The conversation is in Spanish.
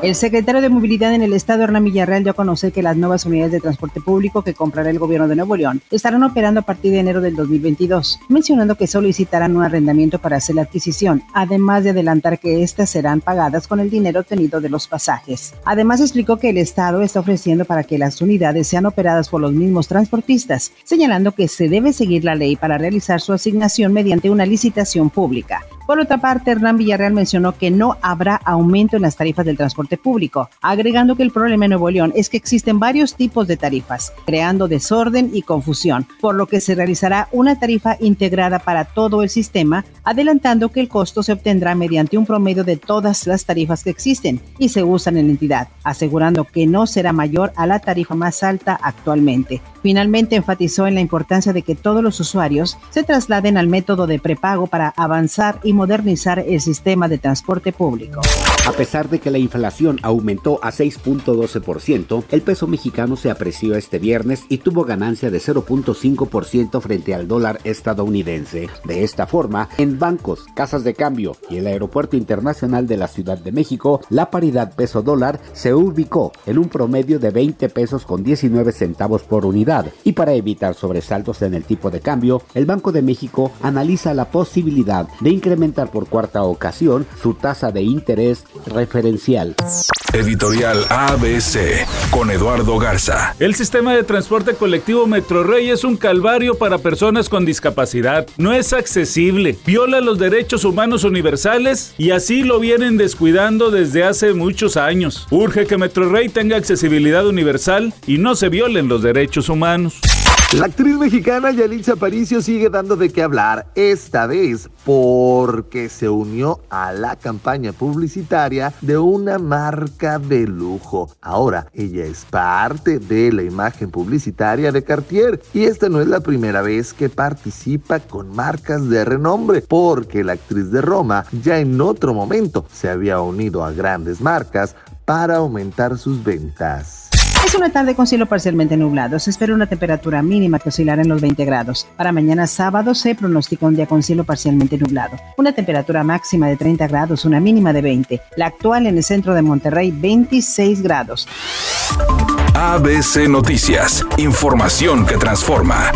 El secretario de Movilidad en el Estado, Hernán Villarreal, dio a conocer que las nuevas unidades de transporte público que comprará el gobierno de Nuevo León estarán operando a partir de enero del 2022, mencionando que solicitarán un arrendamiento para hacer la adquisición, además de adelantar que éstas serán pagadas con el dinero obtenido de los pasajes. Además, explicó que el Estado está ofreciendo para que las unidades sean operadas por los mismos transportistas, señalando que se debe seguir la ley para realizar su asignación mediante una licitación pública. Por otra parte, Hernán Villarreal mencionó que no habrá aumento en las tarifas del transporte público, agregando que el problema en Nuevo León es que existen varios tipos de tarifas, creando desorden y confusión, por lo que se realizará una tarifa integrada para todo el sistema, adelantando que el costo se obtendrá mediante un promedio de todas las tarifas que existen y se usan en la entidad, asegurando que no será mayor a la tarifa más alta actualmente. Finalmente enfatizó en la importancia de que todos los usuarios se trasladen al método de prepago para avanzar y modernizar el sistema de transporte público. A pesar de que la inflación aumentó a 6.12%, el peso mexicano se apreció este viernes y tuvo ganancia de 0.5% frente al dólar estadounidense. De esta forma, en bancos, casas de cambio y el Aeropuerto Internacional de la Ciudad de México, la paridad peso-dólar se ubicó en un promedio de 20 pesos con 19 centavos por unidad. Y para evitar sobresaltos en el tipo de cambio, el Banco de México analiza la posibilidad de incrementar por cuarta ocasión su tasa de interés referencial. Editorial ABC con Eduardo Garza. El sistema de transporte colectivo Metrorrey es un calvario para personas con discapacidad. No es accesible, viola los derechos humanos universales y así lo vienen descuidando desde hace muchos años. Urge que Metrorrey tenga accesibilidad universal y no se violen los derechos humanos. La actriz mexicana Yalitza Aparicio sigue dando de qué hablar, esta vez porque se unió a la campaña publicitaria de una marca de lujo. Ahora, ella es parte de la imagen publicitaria de Cartier y esta no es la primera vez que participa con marcas de renombre, porque la actriz de Roma ya en otro momento se había unido a grandes marcas para aumentar sus ventas. Es una tarde con cielo parcialmente nublado. Se espera una temperatura mínima que oscilará en los 20 grados. Para mañana sábado se pronostica un día con cielo parcialmente nublado. Una temperatura máxima de 30 grados, una mínima de 20. La actual en el centro de Monterrey, 26 grados. ABC Noticias. Información que transforma.